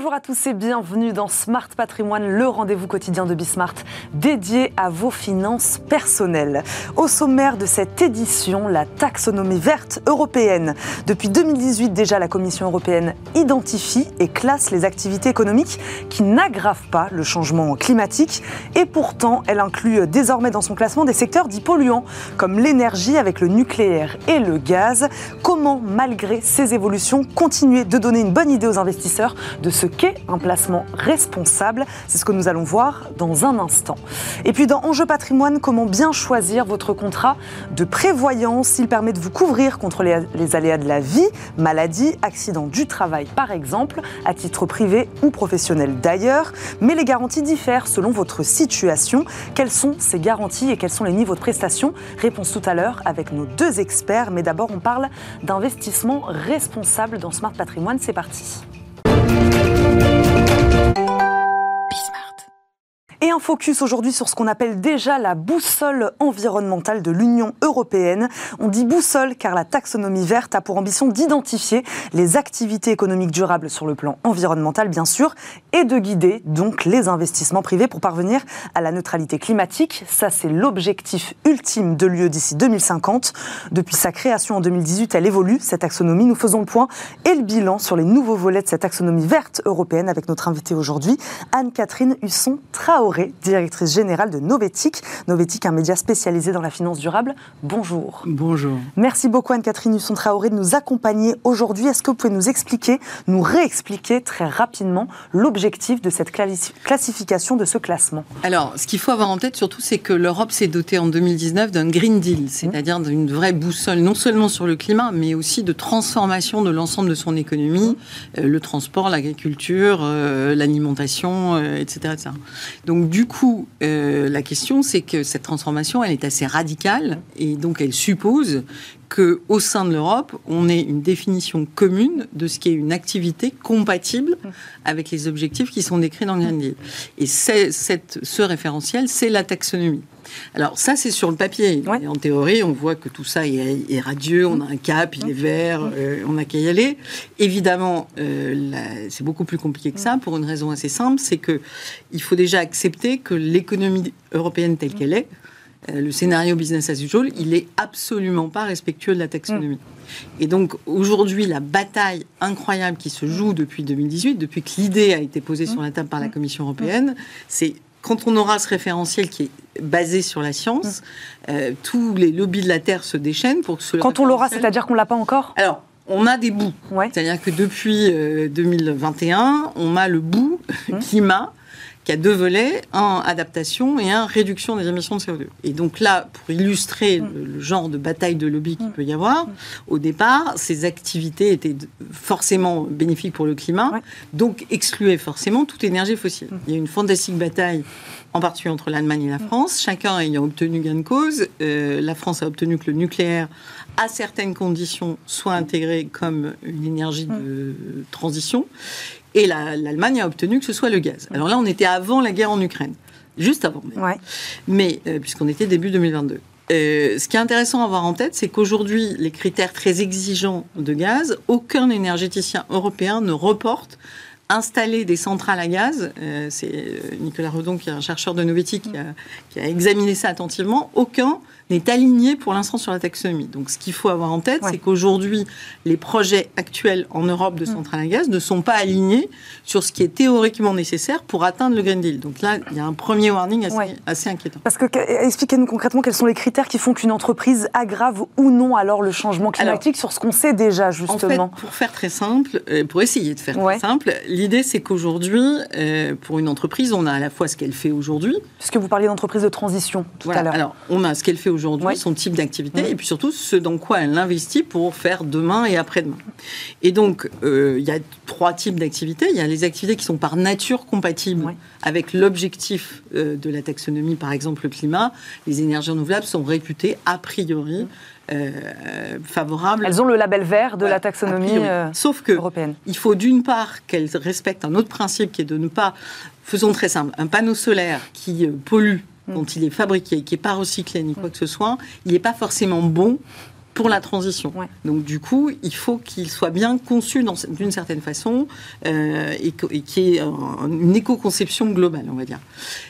Bonjour à tous et bienvenue dans Smart Patrimoine, le rendez-vous quotidien de Bismart dédié à vos finances personnelles. Au sommaire de cette édition, la taxonomie verte européenne. Depuis 2018 déjà, la Commission européenne identifie et classe les activités économiques qui n'aggravent pas le changement climatique et pourtant elle inclut désormais dans son classement des secteurs dits polluants comme l'énergie avec le nucléaire et le gaz. Comment, malgré ces évolutions, continuer de donner une bonne idée aux investisseurs de ce qu'est un placement responsable. C'est ce que nous allons voir dans un instant. Et puis dans Enjeu patrimoine, comment bien choisir votre contrat de prévoyance? Il permet de vous couvrir contre les, aléas de la vie, maladie, accident du travail par exemple, à titre privé ou professionnel d'ailleurs. Mais les garanties diffèrent selon votre situation. Quelles sont ces garanties et quels sont les niveaux de prestations? Réponse tout à l'heure avec nos deux experts. Mais d'abord, on parle d'investissement responsable dans Smart Patrimoine. C'est parti. Et un focus aujourd'hui sur ce qu'on appelle déjà la boussole environnementale de l'Union européenne. On dit boussole car la taxonomie verte a pour ambition d'identifier les activités économiques durables sur le plan environnemental, bien sûr, et de guider donc les investissements privés pour parvenir à la neutralité climatique. Ça, c'est l'objectif ultime de l'UE d'ici 2050. Depuis sa création en 2018, elle évolue, cette taxonomie. Nous faisons le point et le bilan sur les nouveaux volets de cette taxonomie verte européenne avec notre invitée aujourd'hui, Anne-Catherine Husson-Traoré directrice générale de Novetic. Novetic, un média spécialisé dans la finance durable. Bonjour. Bonjour. Merci beaucoup Anne-Catherine Husson-Traoré de nous accompagner aujourd'hui. Est-ce que vous pouvez nous expliquer, nous réexpliquer très rapidement l'objectif de cette classification, de ce classement? Alors, ce qu'il faut avoir en tête surtout, c'est que l'Europe s'est dotée en 2019 d'un Green Deal, c'est-à-dire d'une vraie boussole, non seulement sur le climat, mais aussi de transformation de l'ensemble de son économie, euh, le transport, l'agriculture, euh, l'alimentation, euh, etc., etc. Donc, donc du coup, euh, la question, c'est que cette transformation, elle est assez radicale et donc elle suppose que au sein de l'Europe, on ait une définition commune de ce qui est une activité compatible avec les objectifs qui sont décrits dans le Green Deal. Et cette, ce référentiel, c'est la taxonomie. Alors ça, c'est sur le papier. en théorie, on voit que tout ça est, radieux, on a un cap, il est vert, euh, on n'a qu'à y aller. Évidemment, euh, c'est beaucoup plus compliqué que ça pour une raison assez simple, c'est que il faut déjà accepter que l'économie européenne telle qu'elle est, le scénario business as usual, il est absolument pas respectueux de la taxonomie. Et donc aujourd'hui, la bataille incroyable qui se joue depuis 2018, depuis que l'idée a été posée sur la table par la Commission européenne, c'est quand on aura ce référentiel qui est basé sur la science, mm. euh, tous les lobbies de la Terre se déchaînent pour que ce Quand on l'aura, c'est-à-dire qu'on l'a pas encore Alors, on a des bouts. C'est-à-dire que depuis 2021, euh, on a le bout mm. climat qui a deux volets, un adaptation et un réduction des émissions de CO2. Et donc là, pour illustrer mm. le, genre de bataille de lobby qu'il peut y avoir, au départ, ces activités étaient forcément bénéfiques pour le climat, donc excluaient forcément toute énergie fossile. Il y a une fantastique bataille en particulier entre l'Allemagne et la France, chacun ayant obtenu gain de cause. Euh, la France a obtenu que le nucléaire, à certaines conditions, soit intégré comme une énergie de transition. Et l'Allemagne a obtenu que ce soit le gaz. Alors là, on était avant la guerre en Ukraine, juste avant. Mais euh, puisqu'on était début 2022. Euh, ce qui est intéressant à avoir en tête, c'est qu'aujourd'hui, les critères très exigeants de gaz, aucun énergéticien européen ne reporte installer des centrales à gaz, euh, c'est Nicolas Redon, qui est un chercheur de Novetti, qui a, qui a examiné ça attentivement, aucun n'est aligné pour l'instant sur la taxonomie. Donc ce qu'il faut avoir en tête, c'est qu'aujourd'hui, les projets actuels en Europe de mm. centrales à gaz ne sont pas alignés sur ce qui est théoriquement nécessaire pour atteindre le Green Deal. Donc là, il y a un premier warning assez, inquiétant. Parce que expliquez-nous concrètement quels sont les critères qui font qu'une entreprise aggrave ou non alors le changement climatique sur ce qu'on sait déjà justement. En fait, pour faire très simple, euh, pour essayer de faire très simple, l'idée c'est qu'aujourd'hui, euh, pour une entreprise, on a à la fois ce qu'elle fait aujourd'hui. Puisque vous parliez d'entreprise de transition tout à l'heure. Alors, on a ce qu'elle fait aujourd'hui aujourd'hui, son type d'activité, et puis surtout ce dans quoi elle investit pour faire demain et après-demain. Et donc, euh, il y a trois types d'activités. Il y a les activités qui sont par nature compatibles avec l'objectif euh, de la taxonomie, par exemple le climat. Les énergies renouvelables sont réputées a priori euh, favorables. Elles ont le label vert de la taxonomie Sauf que européenne. Il faut d'une part qu'elles respectent un autre principe qui est de ne pas, faisons très simple, un panneau solaire qui pollue dont il est fabriqué, qui n'est pas recyclé ni quoi que ce soit, il n'est pas forcément bon pour la transition. Donc du coup, il faut qu'il soit bien conçu d'une certaine façon euh, et, qu'il y ait une éco-conception globale, on va dire.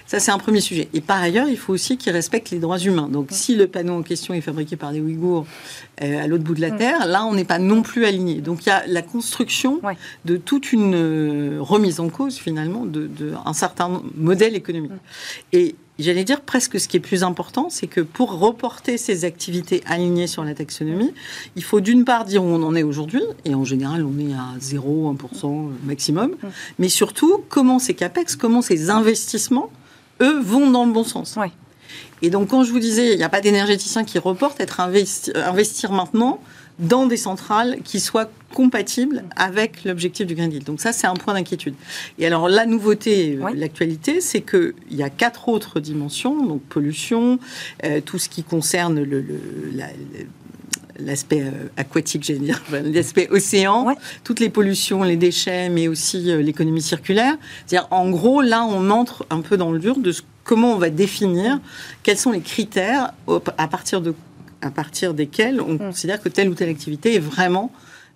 Ça, c'est un premier sujet. Et par ailleurs, il faut aussi qu'il respecte les droits humains. Donc si le panneau en question est fabriqué par des Ouïghours euh, à l'autre bout de la Terre, là, on n'est pas non plus aligné. Donc il y a la construction de toute une euh, remise en cause, finalement, d'un de, un certain modèle économique. Et j'allais dire presque ce qui est plus important, c'est que pour reporter ces activités alignées sur la taxonomie, il faut d'une part dire où on en est aujourd'hui, et en général on est à 0, 1% maximum, mais surtout comment ces CAPEX, comment ces investissements, eux, vont dans le bon sens. Et donc quand je vous disais, il n'y a pas d'énergéticien qui reporte, être investir maintenant, dans des centrales qui soient compatibles avec l'objectif du Green Deal. Donc ça, c'est un point d'inquiétude. Et alors la nouveauté, euh, l'actualité, c'est qu'il y a quatre autres dimensions, donc pollution, euh, tout ce qui concerne le, l'aspect euh, aquatique, j'allais dire, l'aspect océan, toutes les pollutions, les déchets, mais aussi l'économie circulaire. C'est-à-dire, en gros, là, on entre un peu dans le dur de comment on va définir quels sont les critères à partir de à partir desquels on mm. considère que telle ou telle activité est vraiment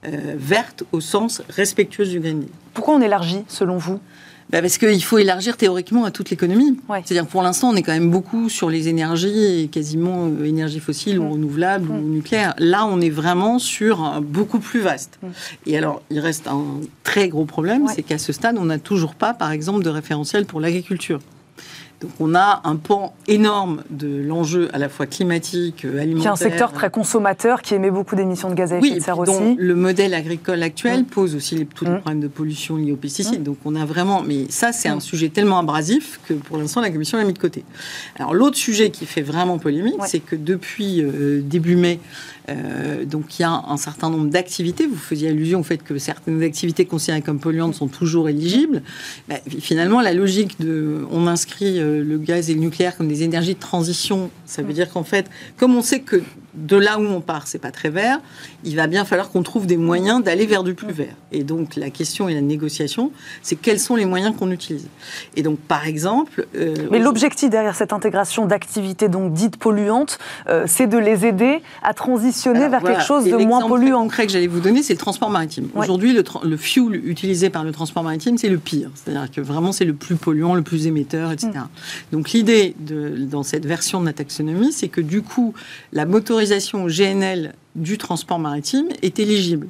euh, verte au sens respectueux du Green Deal. Pourquoi on élargit, selon vous? Bah parce qu'il faut élargir théoriquement à toute l'économie. C'est-à-dire pour l'instant, on est quand même beaucoup sur les énergies, quasiment euh, énergies fossiles ou mm. renouvelables ou mm. nucléaires. Là, on est vraiment sur beaucoup plus vaste. Et alors, il reste un très gros problème, c'est qu'à ce stade, on n'a toujours pas, par exemple, de référentiel pour l'agriculture. Donc on a un pan énorme de l'enjeu à la fois climatique, alimentaire. Qui est un secteur très consommateur qui émet beaucoup d'émissions de gaz à effet de serre aussi. Le modèle agricole actuel mm. pose aussi les, tous les mm. problèmes de pollution liés aux pesticides. Mm. Donc on a vraiment. Mais ça, c'est un sujet tellement abrasif que pour l'instant, la Commission l'a mis de côté. Alors l'autre sujet qui fait vraiment polémique, c'est que depuis euh, début mai, euh, donc il y a un certain nombre d'activités. Vous faisiez allusion au fait que certaines activités considérées comme polluantes sont toujours éligibles. Bah, finalement, la logique de on inscrit euh, le gaz et le nucléaire comme des énergies de transition, ça veut dire qu'en fait, comme on sait que de là où on part, c'est pas très vert, il va bien falloir qu'on trouve des moyens d'aller vers du plus vert. Et donc la question et la négociation, c'est quels sont les moyens qu'on utilise. Et donc par exemple, euh, mais l'objectif derrière cette intégration d'activités donc dites polluantes, c'est de les aider à transitionner vers quelque chose de moins polluant. concret que j'allais vous donner, c'est le transport maritime. Aujourd'hui, le, le, fuel utilisé par le transport maritime, c'est le pire. C'est-à-dire que vraiment, c'est le plus polluant, le plus émetteur, etc. Mm. Donc l'idée dans cette version de la taxonomie, c'est que du coup, la motorisation GNL du transport maritime est éligible.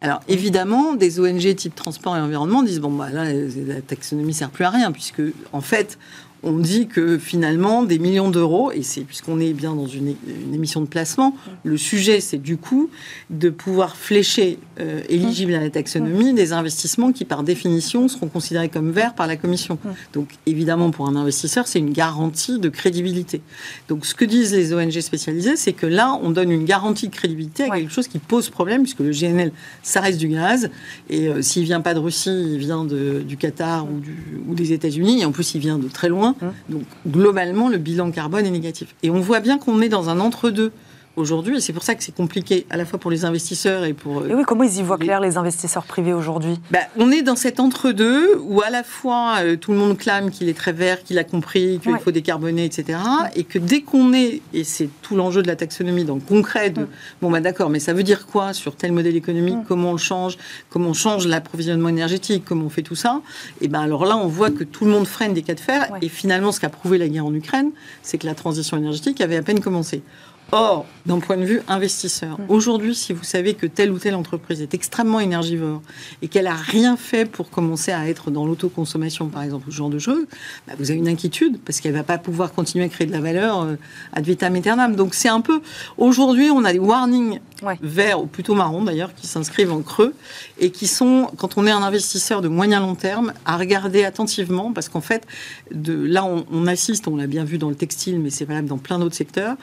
Alors évidemment, des ONG type transport et environnement disent bon bah là la taxonomie sert plus à rien puisque en fait on dit que finalement, des millions d'euros, et c'est puisqu'on est bien dans une, émission de placement, le sujet, c'est du coup de pouvoir flécher, euh, éligible à la taxonomie, des investissements qui, par définition, seront considérés comme verts par la Commission. Donc, évidemment, pour un investisseur, c'est une garantie de crédibilité. Donc, ce que disent les ONG spécialisées, c'est que là, on donne une garantie de crédibilité à quelque chose qui pose problème, puisque le GNL, ça reste du gaz, et euh, s'il vient pas de Russie, il vient de, du Qatar ou, ou des États-Unis, et en plus, il vient de très loin. Hein. Donc globalement, le bilan carbone est négatif. Et on voit bien qu'on est dans un entre-deux aujourd'hui. Et c'est pour ça que c'est compliqué, à la fois pour les investisseurs et pour. Et oui, comment ils y voient clair, les investisseurs privés aujourd'hui? Bah, On est dans cet entre-deux où à la fois euh, tout le monde clame qu'il est très vert, qu'il a compris qu'il faut décarboner, etc. Et que dès qu'on est, et c'est tout l'enjeu de la taxonomie dans le concret, de bon, bah d'accord, mais ça veut dire quoi sur tel modèle économique? Comment on le change Comment on change l'approvisionnement énergétique? Comment on fait tout ça? Et ben alors là, on voit que tout le monde freine des cas de fer. Et finalement, ce qu'a prouvé la guerre en Ukraine, c'est que la transition énergétique avait à peine commencé. Or, d'un point de vue investisseur, mm. aujourd'hui, si vous savez que telle ou telle entreprise est extrêmement énergivore et qu'elle n'a rien fait pour commencer à être dans l'autoconsommation, par exemple, ce genre de choses, bah, vous avez une inquiétude parce qu'elle ne va pas pouvoir continuer à créer de la valeur euh, ad vitam aeternam. Donc, c'est un peu. Aujourd'hui, on a des warnings verts, ou plutôt marrons d'ailleurs, qui s'inscrivent en creux et qui sont, quand on est un investisseur de moyen long terme, à regarder attentivement parce qu'en fait, de, là, on, on assiste, on l'a bien vu dans le textile, mais c'est valable dans plein d'autres secteurs,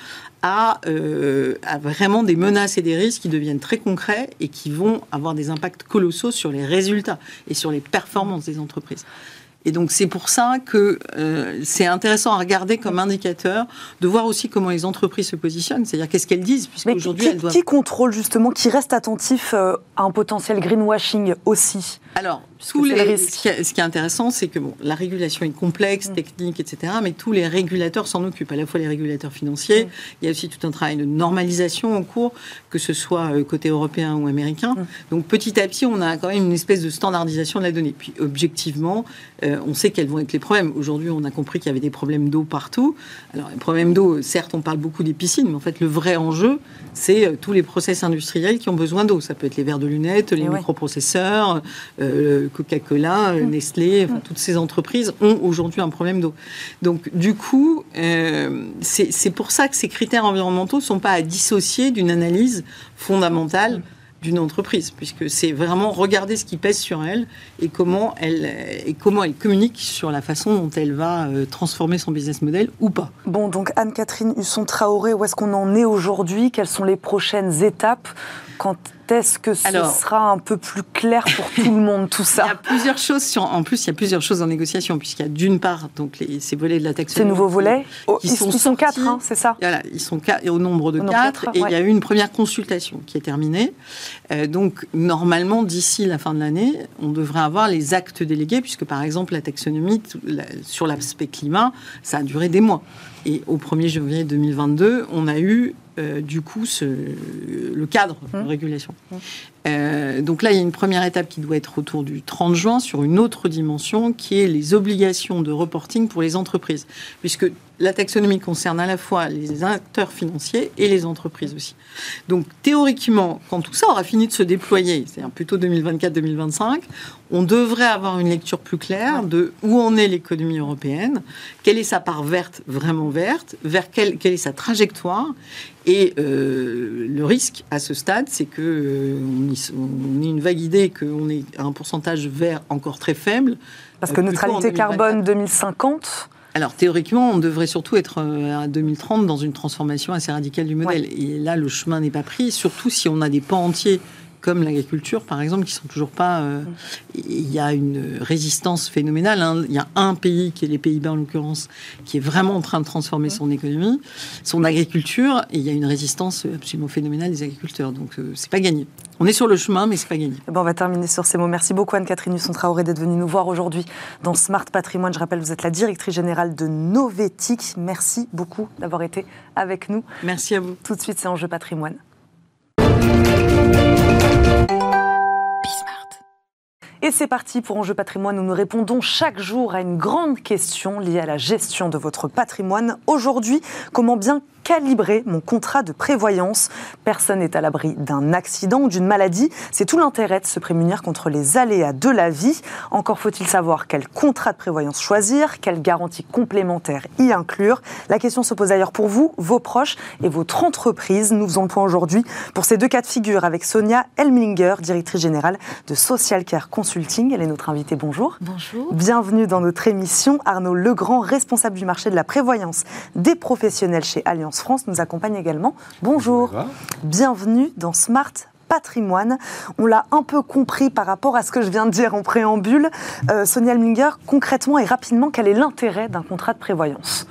euh, à, vraiment des menaces et des risques qui deviennent très concrets et qui vont avoir des impacts colossaux sur les résultats et sur les performances des entreprises. Et donc c'est pour ça que euh, c'est intéressant à regarder comme indicateur, de voir aussi comment les entreprises se positionnent, c'est-à-dire qu'est-ce qu'elles disent, puisqu'aujourd'hui elles doivent... Qui contrôle justement, qui reste attentif euh, à un potentiel greenwashing aussi? Alors, tous les, ce, qui est, intéressant, c'est que bon, la régulation est complexe, mm. technique, etc., mais tous les régulateurs s'en occupent, à la fois les régulateurs financiers, mm. il y a aussi tout un travail de normalisation en cours, que ce soit euh, côté européen ou américain. Mm. Donc petit à petit, on a quand même une espèce de standardisation de la donnée. Puis objectivement, euh, on sait quels vont être les problèmes. Aujourd'hui, on a compris qu'il y avait des problèmes d'eau partout. Alors les problèmes d'eau, certes, on parle beaucoup des piscines, mais en fait, le vrai enjeu, c'est euh, tous les process industriels qui ont besoin d'eau. Ça peut être les verres de lunettes, les microprocesseurs, Coca-Cola, euh, mm. Nestlé, mm. toutes ces entreprises ont aujourd'hui un problème d'eau. Donc, du coup, euh, c'est pour ça que ces critères environnementaux ne sont pas à dissocier d'une analyse fondamentale. D'une entreprise, puisque c'est vraiment regarder ce qui pèse sur elle et comment elle, et comment elle communique sur la façon dont elle va euh, transformer son business model ou pas. Bon, donc Anne-Catherine Husson-Traoré, où est-ce qu'on en est aujourd'hui? Quelles sont les prochaines étapes quand est-ce que ce sera un peu plus clair pour tout le monde, tout ça Il y a plusieurs choses. En plus, il y a plusieurs choses en négociation, puisqu'il y a d'une part donc les, ces volets de la taxe. Ces nouveaux volets oh, ils, sont, quatre, hein, c'est ça Voilà, ils sont quatre, au nombre de quatre. et il y a eu une première consultation qui est terminée. Euh, donc, normalement, d'ici la fin de l'année, on devrait avoir les actes délégués, puisque par exemple, la taxonomie sur l'aspect climat, ça a duré des mois. Et au 1er janvier 2022, on a eu euh, du coup ce, le cadre de mmh. régulation. Mmh. Euh, donc là, il y a une première étape qui doit être autour du 30 juin sur une autre dimension qui est les obligations de reporting pour les entreprises, puisque la taxonomie concerne à la fois les acteurs financiers et les entreprises aussi. Donc théoriquement, quand tout ça aura fini de se déployer, c'est-à-dire plutôt 2024-2025, on devrait avoir une lecture plus claire de où en est l'économie européenne, quelle est sa part verte, vraiment verte, vers quelle, quelle est sa trajectoire. Et euh, le risque à ce stade, c'est que euh, on, ait une vague idée qu'on ait un pourcentage vert encore très faible. Parce que neutralité carbone 2050 alors théoriquement, on devrait surtout être euh, à 2030 dans une transformation assez radicale du modèle. Et là, le chemin n'est pas pris, surtout si on a des pans entiers comme l'agriculture, par exemple, qui sont toujours pas. Euh, il y a une résistance phénoménale. Hein. Il y a un pays, qui est les Pays-Bas en l'occurrence, qui est vraiment en train de transformer son économie, son agriculture, et il y a une résistance absolument phénoménale des agriculteurs. Donc, euh, c'est pas gagné. On est sur le chemin, mais c'est pas gagné. Bon, on va terminer sur ces mots. Merci beaucoup Anne-Catherine Husson-Traoré d'être venue nous voir aujourd'hui dans Smart Patrimoine. Je rappelle, vous êtes la directrice générale de Novetic. Merci beaucoup d'avoir été avec nous. Merci à vous. Tout de suite, c'est Enjeu Patrimoine. Et c'est parti pour Enjeu patrimoine où nous répondons chaque jour à une grande question liée à la gestion de votre patrimoine. Aujourd'hui, comment bien calibrer mon contrat de prévoyance. Personne n'est à l'abri d'un accident ou d'une maladie. C'est tout l'intérêt de se prémunir contre les aléas de la vie. Encore faut-il savoir quel contrat de prévoyance choisir, quelle garantie complémentaire y inclure. La question se pose d'ailleurs pour vous, vos proches et votre entreprise. Nous faisons le point aujourd'hui pour ces deux cas de figure avec Sonia Elminger, directrice générale de Social Care Consulting. Elle est notre invitée. Bonjour. Bonjour. Bienvenue dans notre émission. Arnaud Legrand, responsable du marché de la prévoyance des professionnels chez Alliance France nous accompagne également. Bonjour, bienvenue dans Smart patrimoine. On l'a un peu compris par rapport à ce que je viens de dire en préambule. Euh, Sonia Alminger, concrètement et rapidement, quel est l'intérêt d'un contrat de prévoyance?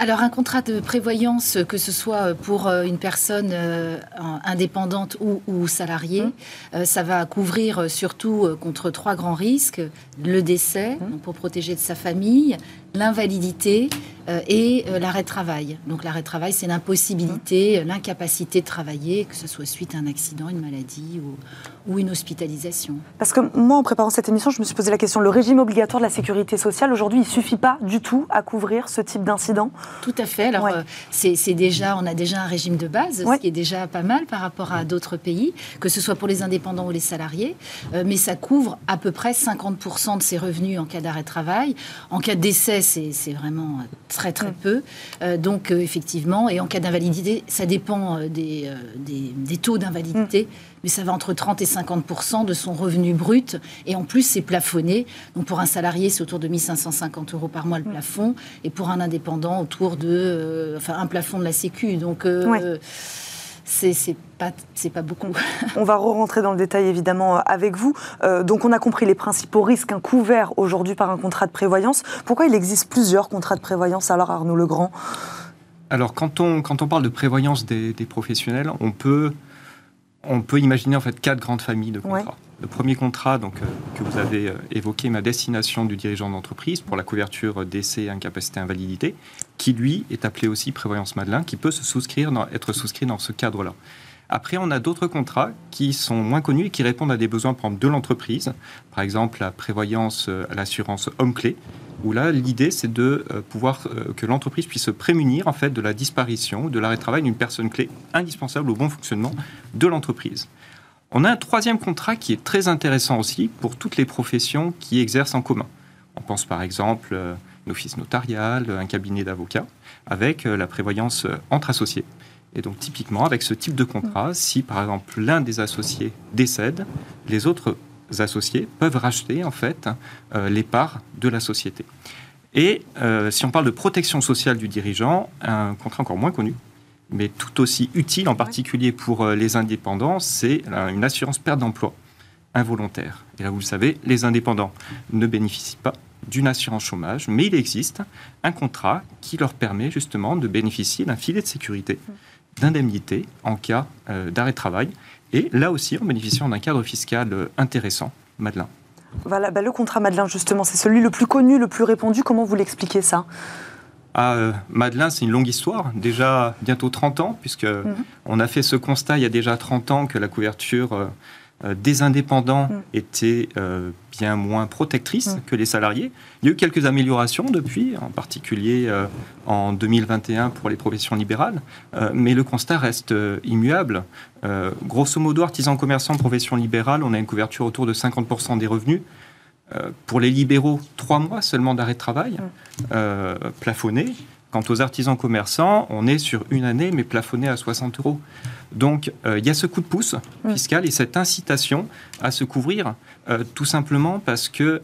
Alors un contrat de prévoyance, que ce soit pour euh, une personne euh, indépendante ou, salariée, mmh. ça va couvrir surtout contre trois grands risques. Le décès, mmh. pour protéger de sa famille, l'invalidité euh, et euh, l'arrêt de travail. Donc l'arrêt de travail, c'est l'impossibilité, mmh. l'incapacité de travailler, que ce soit suite à un accident, une maladie ou, ou, une hospitalisation. Parce que moi, en préparant cette émission, je me suis posé la question, le régime obligatoire de la sécurité sociale, aujourd'hui, il ne suffit pas du tout à couvrir ce type d'incident? Tout à fait. Alors euh, c'est déjà, on a déjà un régime de base, ce qui est déjà pas mal par rapport à d'autres pays, que ce soit pour les indépendants ou les salariés, mais ça couvre à peu près 50% de ses revenus en cas d'arrêt de travail. En cas de décès, c'est vraiment très très peu. Euh, donc euh, effectivement, et en cas d'invalidité, ça dépend euh, des, des, taux d'invalidité. Mm. Mais ça va entre 30 et 50 de son revenu brut. Et en plus, c'est plafonné. Donc, pour un salarié, c'est autour de 1550 euros par mois le mm. plafond. Et pour un indépendant, autour de. enfin, un plafond de la Sécu. Donc, c'est pas, pas beaucoup. on va re-rentrer dans le détail évidemment euh, avec vous. Euh, donc on a compris les principaux risques couverts aujourd'hui par un contrat de prévoyance. Pourquoi il existe plusieurs contrats de prévoyance alors Arnaud Legrand? Alors quand on, quand on parle de prévoyance des, professionnels, on peut on peut imaginer en fait quatre grandes familles de contrats. Le premier contrat donc, euh, que vous avez euh, évoqué, ma destination du dirigeant d'entreprise pour la couverture d'essai, incapacité, invalidité, qui lui est appelé aussi prévoyance Madelin, qui peut se souscrire être souscrit dans ce cadre-là. Après, on a d'autres contrats qui sont moins connus et qui répondent à des besoins de l'entreprise. Par exemple, la prévoyance, euh, l'assurance homme-clé, où là, l'idée, c'est de pouvoir que l'entreprise puisse se prémunir en fait de la disparition ou de l'arrêt de travail d'une personne clé indispensable au bon fonctionnement de l'entreprise. On a un troisième contrat qui est très intéressant aussi pour toutes les professions qui exercent en commun. On pense par exemple office notarial, un cabinet d'avocats, avec euh, la prévoyance euh, entre associés. Et donc typiquement, avec ce type de contrat, si par exemple l'un des associés décède, les autres associés peuvent racheter en fait euh, les parts de la société. Et si on parle de protection sociale du dirigeant, un contrat encore moins connu, mais tout aussi utile, en particulier pour euh, les indépendants, c'est une assurance perte d'emploi involontaire. Et là, vous le savez, les indépendants ne bénéficient pas d'une assurance chômage, mais il existe un contrat qui leur permet justement de bénéficier d'un filet de sécurité, d'indemnité en cas euh, d'arrêt de travail, et là aussi en bénéficiant d'un cadre fiscal euh, intéressant. Madeleine. Voilà, bah, le contrat Madeleine, justement, c'est celui le plus connu, le plus répandu. Comment vous l'expliquez ça? Ah, euh, Madeleine, c'est une longue histoire, déjà bientôt 30 ans, puisque mhm. on a fait ce constat il y a déjà 30 ans que la couverture euh, euh, des indépendants mhm. était bien moins protectrice mhm. que les salariés. Il y a eu quelques améliorations depuis, en particulier en 2021 pour les professions libérales, mais le constat reste immuable. grosso modo, artisans commerçants, profession libérale, on a une couverture autour de 50% des revenus. Euh, pour les libéraux, trois mois seulement d'arrêt de travail, mm. euh, plafonné. Quant aux artisans commerçants, on est sur une année, mais plafonné à 60 euros. Donc, euh, il y a ce coup de pouce fiscal et cette incitation à se couvrir, tout simplement parce que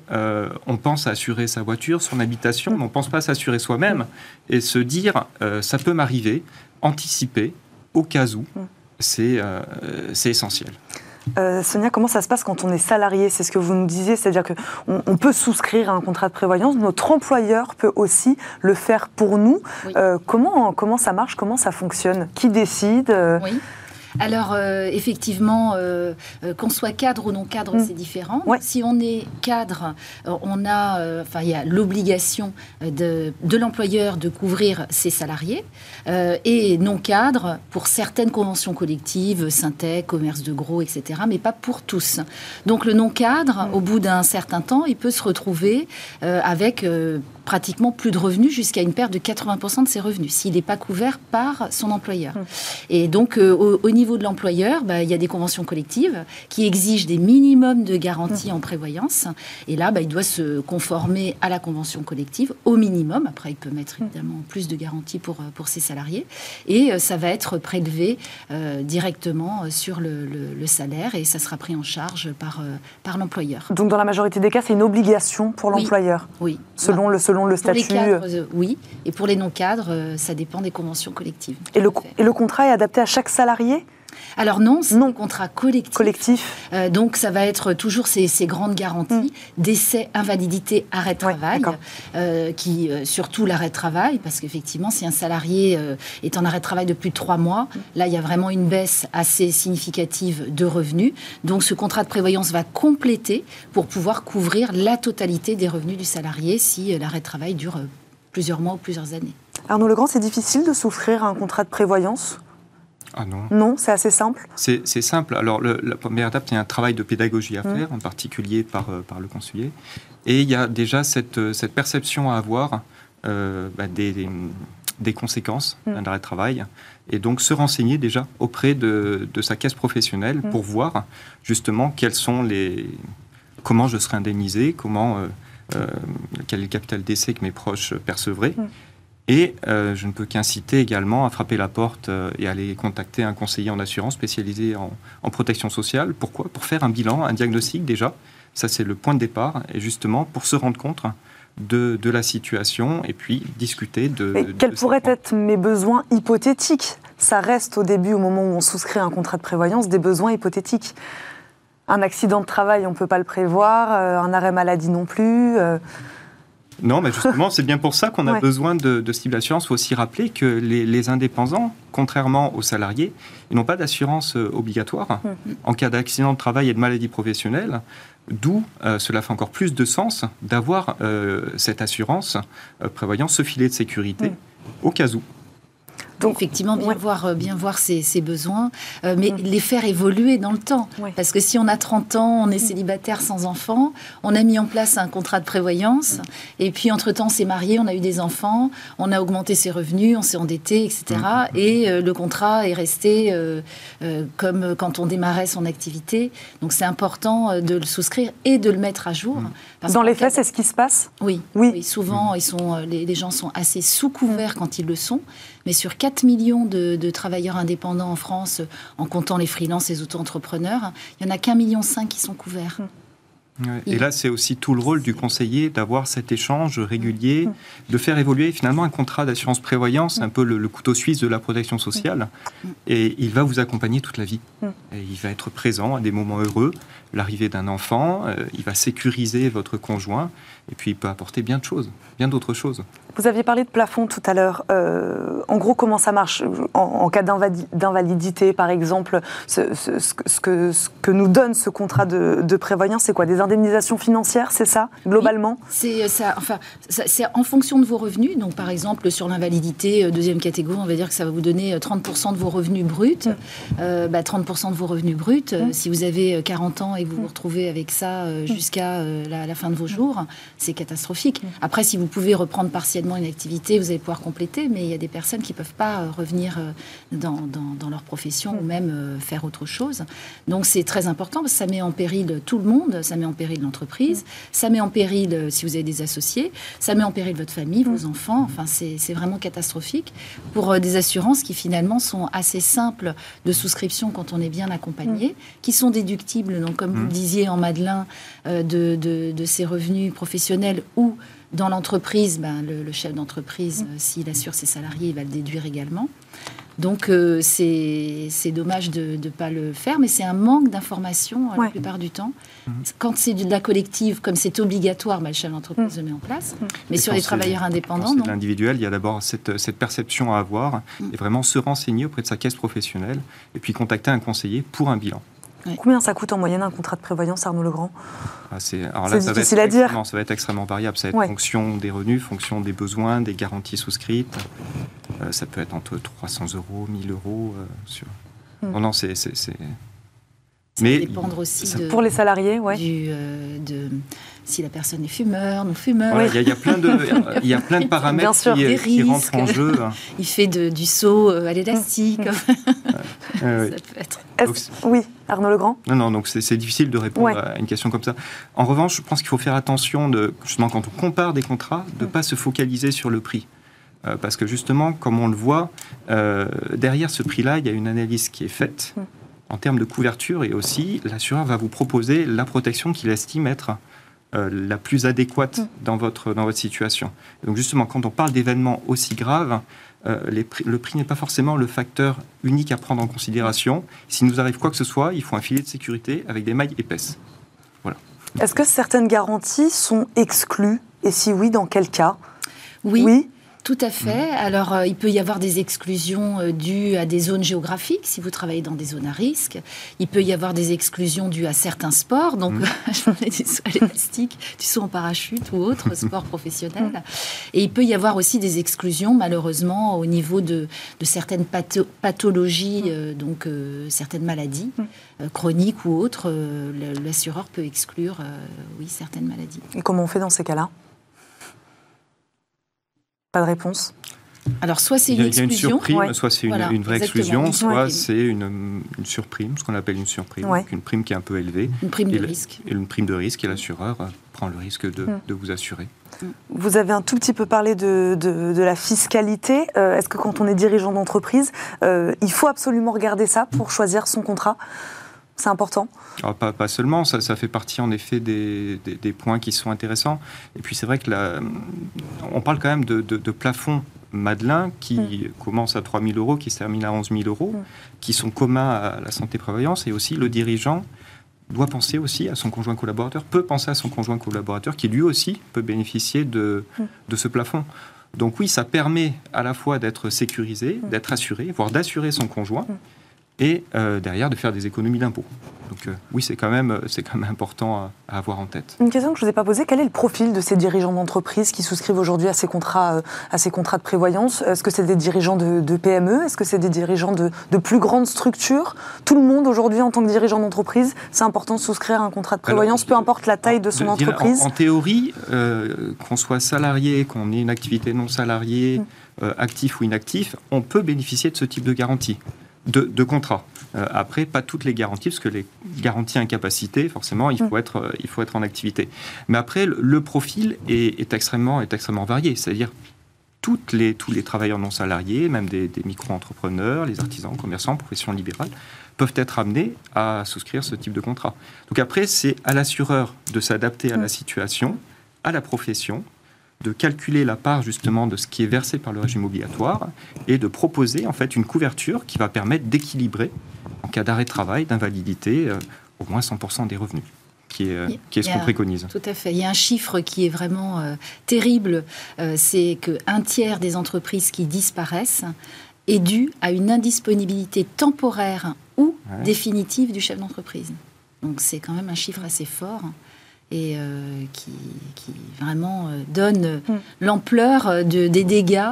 on pense à assurer sa voiture, son habitation, mais on ne pense pas à s'assurer soi-même et se dire ça peut m'arriver, anticiper au cas où, c'est essentiel. Euh, Sonia, comment ça se passe quand on est salarié? C'est ce que vous nous disiez, c'est-à-dire qu'on on peut souscrire à un contrat de prévoyance, notre employeur peut aussi le faire pour nous. Euh, comment, comment ça marche? Comment ça fonctionne? Qui décide? Alors, euh, effectivement, euh, euh, qu'on soit cadre ou non cadre, mm. c'est différent. Si on est cadre, on a, enfin, il y a l'obligation de, de l'employeur de couvrir ses salariés. et non cadre, pour certaines conventions collectives, Syntec, commerce de gros, etc., mais pas pour tous. Donc, le non cadre, mm. au bout d'un certain temps, il peut se retrouver avec pratiquement plus de revenus jusqu'à une perte de 80% de ses revenus s'il n'est pas couvert par son employeur. Hum. Et donc, euh, au, niveau de l'employeur, bah, il y a des conventions collectives qui exigent des minimums de garanties hum. en prévoyance. Et là, bah, il doit se conformer à la convention collective au minimum. Après, il peut mettre hum. évidemment plus de garanties pour, euh, pour ses salariés. Et euh, ça va être prélevé directement sur le, salaire et ça sera pris en charge par, par l'employeur. Donc, dans la majorité des cas, c'est une obligation pour l'employeur Oui. Selon le selon le statut euh, Oui, et pour les non-cadres, euh, ça dépend des conventions collectives. Et le, et le contrat est adapté à chaque salarié? Alors non, c'est un contrat collectif. Collectif. Euh, donc ça va être toujours ces, grandes garanties mm. décès, invalidité, arrêt de travail, qui surtout l'arrêt de travail, parce qu'effectivement, si un salarié est en arrêt de travail de plus de trois mois, mm. là il y a vraiment une baisse assez significative de revenus. Donc ce contrat de prévoyance va compléter pour pouvoir couvrir la totalité des revenus du salarié si l'arrêt de travail dure plusieurs mois ou plusieurs années. Arnaud Legrand, c'est difficile de souffrir un contrat de prévoyance? Ah non. Non, c'est assez simple C'est simple. Alors, la première étape, il y a un travail de pédagogie à mmh. faire, en particulier par, euh, par le conseiller. Et il y a déjà cette, euh, cette perception à avoir euh, bah, des, des, conséquences mmh. d'un arrêt de travail. Et donc, se renseigner déjà auprès de, de sa caisse professionnelle mmh. pour voir justement quels sont les. comment je serai indemnisé, comment. quel est le capital d'essai que mes proches percevraient. Et euh, je ne peux qu'inciter également à frapper la porte euh, et aller contacter un conseiller en assurance spécialisé en, protection sociale. Pourquoi? Pour faire un bilan, un diagnostic déjà. Ça, c'est le point de départ. Et justement, pour se rendre compte de, la situation et puis discuter de... quels pourraient être mes besoins hypothétiques? Ça reste au début, au moment où on souscrit un contrat de prévoyance, des besoins hypothétiques. Un accident de travail, on ne peut pas le prévoir. Euh, un arrêt maladie non plus. Non, mais justement, c'est bien pour ça qu'on a besoin de, de ce type d'assurance. Il faut aussi rappeler que les, indépendants, contrairement aux salariés, ils n'ont pas d'assurance euh, obligatoire mm. en cas d'accident de travail et de maladie professionnelle. D'où euh, cela fait encore plus de sens d'avoir euh, cette assurance prévoyant ce filet de sécurité mm. au cas où. Donc, Effectivement, bien voir, euh, bien voir ses, besoins, euh, mais mm. les faire évoluer dans le temps. Parce que si on a 30 ans, on est mm. célibataire sans enfant, on a mis en place un contrat de prévoyance, mm. et puis entre-temps, on s'est marié, on a eu des enfants, on a augmenté ses revenus, on s'est endetté, etc. Et euh, le contrat est resté comme quand on démarrait son activité. Donc c'est important de le souscrire et de le mettre à jour. Dans les faits, c'est ce qui se passe? Oui. oui. souvent, ils sont, les, les gens sont assez sous couverts quand ils le sont. Mais sur 4 millions de, travailleurs indépendants en France, en comptant les freelances, les auto-entrepreneurs, il n'y en a qu'un million cinq qui sont couverts. et là, c'est aussi tout le rôle du conseiller d'avoir cet échange régulier, mm. de faire évoluer finalement un contrat d'assurance prévoyance, un peu le, couteau suisse de la protection sociale. Et il va vous accompagner toute la vie. Et il va être présent à des moments heureux, l'arrivée d'un enfant, euh, il va sécuriser votre conjoint, et puis il peut apporter bien de choses, bien d'autres choses. Vous aviez parlé de plafond tout à l'heure. Euh, en gros, comment ça marche en, cas d'invalidité, par exemple ce, que, ce, que, nous donne ce contrat de, prévoyance, c'est quoi? Des indemnisations financières, c'est ça, globalement? C'est euh, ça. Enfin, c'est en fonction de vos revenus. Donc, par exemple, sur l'invalidité deuxième catégorie, on va dire que ça va vous donner 30% de vos revenus bruts. 30% mm. bah, de vos revenus bruts. Mm. Si vous avez 40 ans et vous vous retrouvez avec ça euh, jusqu'à euh, la, fin de vos jours, c'est catastrophique. Après, si vous pouvez reprendre partiellement une activité, vous allez pouvoir compléter, mais il y a des personnes qui ne peuvent pas euh, revenir dans, leur profession ou même faire autre chose. Donc c'est très important parce que ça met en péril tout le monde, ça met en péril l'entreprise, ça met en péril, si vous avez des associés, ça met en péril votre famille, vos enfants. Enfin, c'est vraiment catastrophique pour des assurances qui finalement sont assez simples de souscription quand on est bien accompagné, qui sont déductibles, donc comme vous le mmh. disiez en Madelin, euh, de, de, ses revenus professionnels ou dans l'entreprise, ben, le, chef d'entreprise, mmh. euh, s'il assure ses salariés, il va le déduire également. Donc euh, c'est dommage de ne pas le faire, mais c'est un manque d'information la plupart du temps. Mmh. Quand c'est de la collective, comme c'est obligatoire, ben, le chef d'entreprise le met en place. Mais sur les travailleurs indépendants, non. L'individuel, il y a d'abord cette, cette, perception à avoir et vraiment se renseigner auprès de sa caisse professionnelle et puis contacter un conseiller pour un bilan. Combien ça coûte en moyenne un contrat de prévoyance, Arnaud Legrand? Ah, C'est difficile à dire. Ça va être extrêmement variable. Ça va être fonction des revenus, fonction des besoins, des garanties souscrites. Euh, ça peut être entre 300 euros, 1000 euros. Euh, sur... Hmm. Non, non, c'est. Ça Mais dépendre aussi pour les salariés, ouais. Euh, de si la personne est fumeur, non fumeur. Il y, a plein de, il y a plein de paramètres qui, qui rentrent en jeu. il fait du saut à l'élastique. ça peut être. oui, Arnaud Legrand Non, non, donc c'est difficile de répondre à une question comme ça. En revanche, je pense qu'il faut faire attention, de, justement, quand on compare des contrats, de ne pas se focaliser sur le prix. Euh, parce que justement, comme on le voit, euh, derrière ce prix-là, il y a une analyse qui est faite en termes de couverture et aussi l'assureur va vous proposer la protection qu'il estime être euh, la plus adéquate dans, votre, dans votre situation. donc justement, quand on parle d'événements aussi graves, euh, le prix n'est pas forcément le facteur unique à prendre en considération. S'il nous arrive quoi que ce soit, il faut un filet de sécurité avec des mailles épaisses. Voilà. Est-ce que certaines garanties sont exclues? Et si oui, dans quel cas? Oui. oui tout à fait. Mm. Alors, euh, il peut y avoir des exclusions euh, dues à des zones géographiques, si vous travaillez dans des zones à risque. Il peut y avoir des exclusions dues à certains sports, donc mm. je parlais du saut élastique, du saut en parachute ou autres sports professionnels. Et il peut y avoir aussi des exclusions, malheureusement, au niveau de, certaines pathologies, mm. euh, donc certaines maladies chroniques ou autres. L'assureur peut exclure, oui, certaines maladies. Et comment on fait dans ces cas-là? Pas de réponse alors, soit c'est une exclusion. Il y a une surprime, soit c'est une, vraie exclusion, soit c'est une, surprime, ce qu'on appelle une surprime, une prime qui est un peu élevée. Une prime de risque. Et une prime de risque, et l'assureur prend le risque de, mm. vous assurer. Vous avez un tout petit peu parlé de, de, la fiscalité. Euh, est-ce que quand on est dirigeant d'entreprise, euh, il faut absolument regarder ça pour choisir son contrat? C'est important ah, pas, seulement, ça, fait partie en effet des, points qui sont intéressants. Et puis c'est vrai que on parle quand même de, de, plafonds Madelin qui mm. commence à 3 000 euros, qui se termine à 11 000 euros, mm. qui sont communs à la santé prévoyance et aussi le dirigeant doit penser aussi à son conjoint collaborateur, peut penser à son conjoint collaborateur qui lui aussi peut bénéficier de, mm. de ce plafond. Donc oui, ça permet à la fois d'être sécurisé, mm. d'être assuré, voire d'assurer son conjoint. Et euh, derrière de faire des économies d'impôts. Donc euh, oui, c'est quand, même, quand même important à, avoir en tête. Une question que je ne vous ai pas posée, quel est le profil de ces dirigeants d'entreprise qui souscrivent aujourd'hui à, ces contrats, euh, à ces contrats de prévoyance? Est-ce que c'est des dirigeants de, PME Est-ce que c'est des dirigeants de, plus grandes structures? Tout le monde aujourd'hui, en tant que dirigeant d'entreprise, c'est important de souscrire à un contrat de prévoyance, peu importe la taille de son entreprise En, théorie, euh, qu'on soit salarié, qu'on ait une activité non salariée, mm. actif ou inactif, on peut bénéficier de ce type de garantie de, contrat. Euh, après, pas toutes les garanties, parce que les garanties incapacité, forcément, il faut, être, euh, il faut être en activité. Mais après, le, profil est, extrêmement, est extrêmement varié. C'est-à-dire, toutes les, tous les travailleurs non salariés, même des, micro-entrepreneurs, les artisans, commerçants, professions libérales, peuvent être amenés à souscrire ce type de contrat. Donc après, c'est à l'assureur de s'adapter à la situation, à la profession, de calculer la part justement de ce qui est versé par le régime obligatoire et de proposer en fait une couverture qui va permettre d'équilibrer en cas d'arrêt de travail, d'invalidité, euh, au moins 100% des revenus. Qui est, euh, qui est, ce qu'on préconise. Tout à fait. Il y a un chiffre qui est vraiment euh, terrible, c'est qu'un tiers des entreprises qui disparaissent est dû à une indisponibilité temporaire ou définitive du chef d'entreprise. Donc c'est quand même un chiffre assez fort et euh, qui, vraiment euh, donne l'ampleur euh, de, des dégâts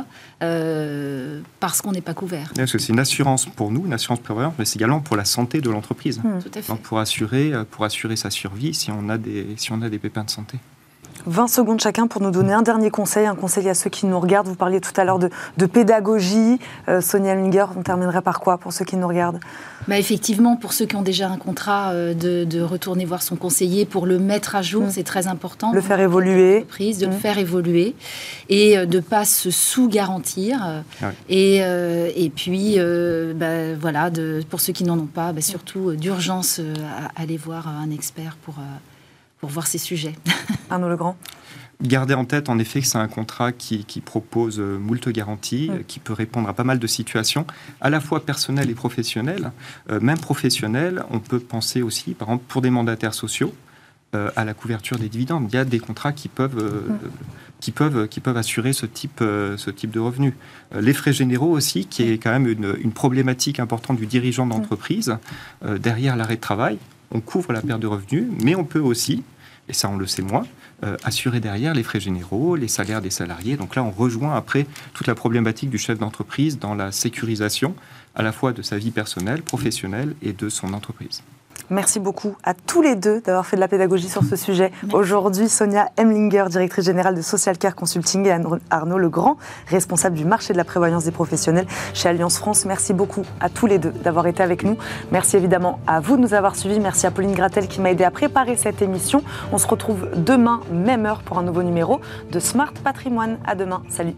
parce qu'on n'est pas couvert. Parce que c'est une assurance pour nous, une assurance prévoyante, mais c'est également pour la santé de l'entreprise. Mm. pour assurer, pour assurer sa survie si on a des, si on a des pépins de santé. 20 secondes chacun pour nous donner un dernier conseil, un conseil à ceux qui nous regardent. Vous parliez tout à l'heure de, pédagogie. Euh, Sonia Linger, on terminerait par quoi pour ceux qui nous regardent? Bah Effectivement, pour ceux qui ont déjà un contrat, euh, de, retourner voir son conseiller pour le mettre à jour, mm. c'est très important. Le faire évoluer. de le mm. faire évoluer et euh, de ne pas se sous-garantir. Ah et, et puis, bah, voilà, de, pour ceux qui n'en ont pas, bah, surtout d'urgence, aller voir un expert pour pour voir ces sujets. Arnaud Legrand Gardez en tête en effet que c'est un contrat qui, propose euh, moult garanties, euh, qui peut répondre à pas mal de situations, à la fois personnelles et professionnelles. Euh, même professionnelles, on peut penser aussi, par exemple, pour des mandataires sociaux, à la couverture des dividendes. Il y a des contrats qui peuvent, qui peuvent, qui peuvent assurer ce type, ce type de revenus. les frais généraux aussi, qui est quand même une, une problématique importante du dirigeant d'entreprise, derrière l'arrêt de travail. On couvre la perte de revenus, mais on peut aussi et ça on le sait moins, euh, assurer derrière les frais généraux, les salaires des salariés. Donc là, on rejoint après toute la problématique du chef d'entreprise dans la sécurisation à la fois de sa vie personnelle, professionnelle et de son entreprise. Merci beaucoup à tous les deux d'avoir fait de la pédagogie sur ce sujet. Aujourd'hui, Sonia Emlinger, directrice générale de Social Care Consulting, et Arnaud Legrand, responsable du marché de la prévoyance des professionnels chez Alliance France. Merci beaucoup à tous les deux d'avoir été avec nous. Merci évidemment à vous de nous avoir suivis. Merci à Pauline Gratel qui m'a aidé à préparer cette émission. On se retrouve demain, même heure, pour un nouveau numéro de Smart Patrimoine. À demain. Salut.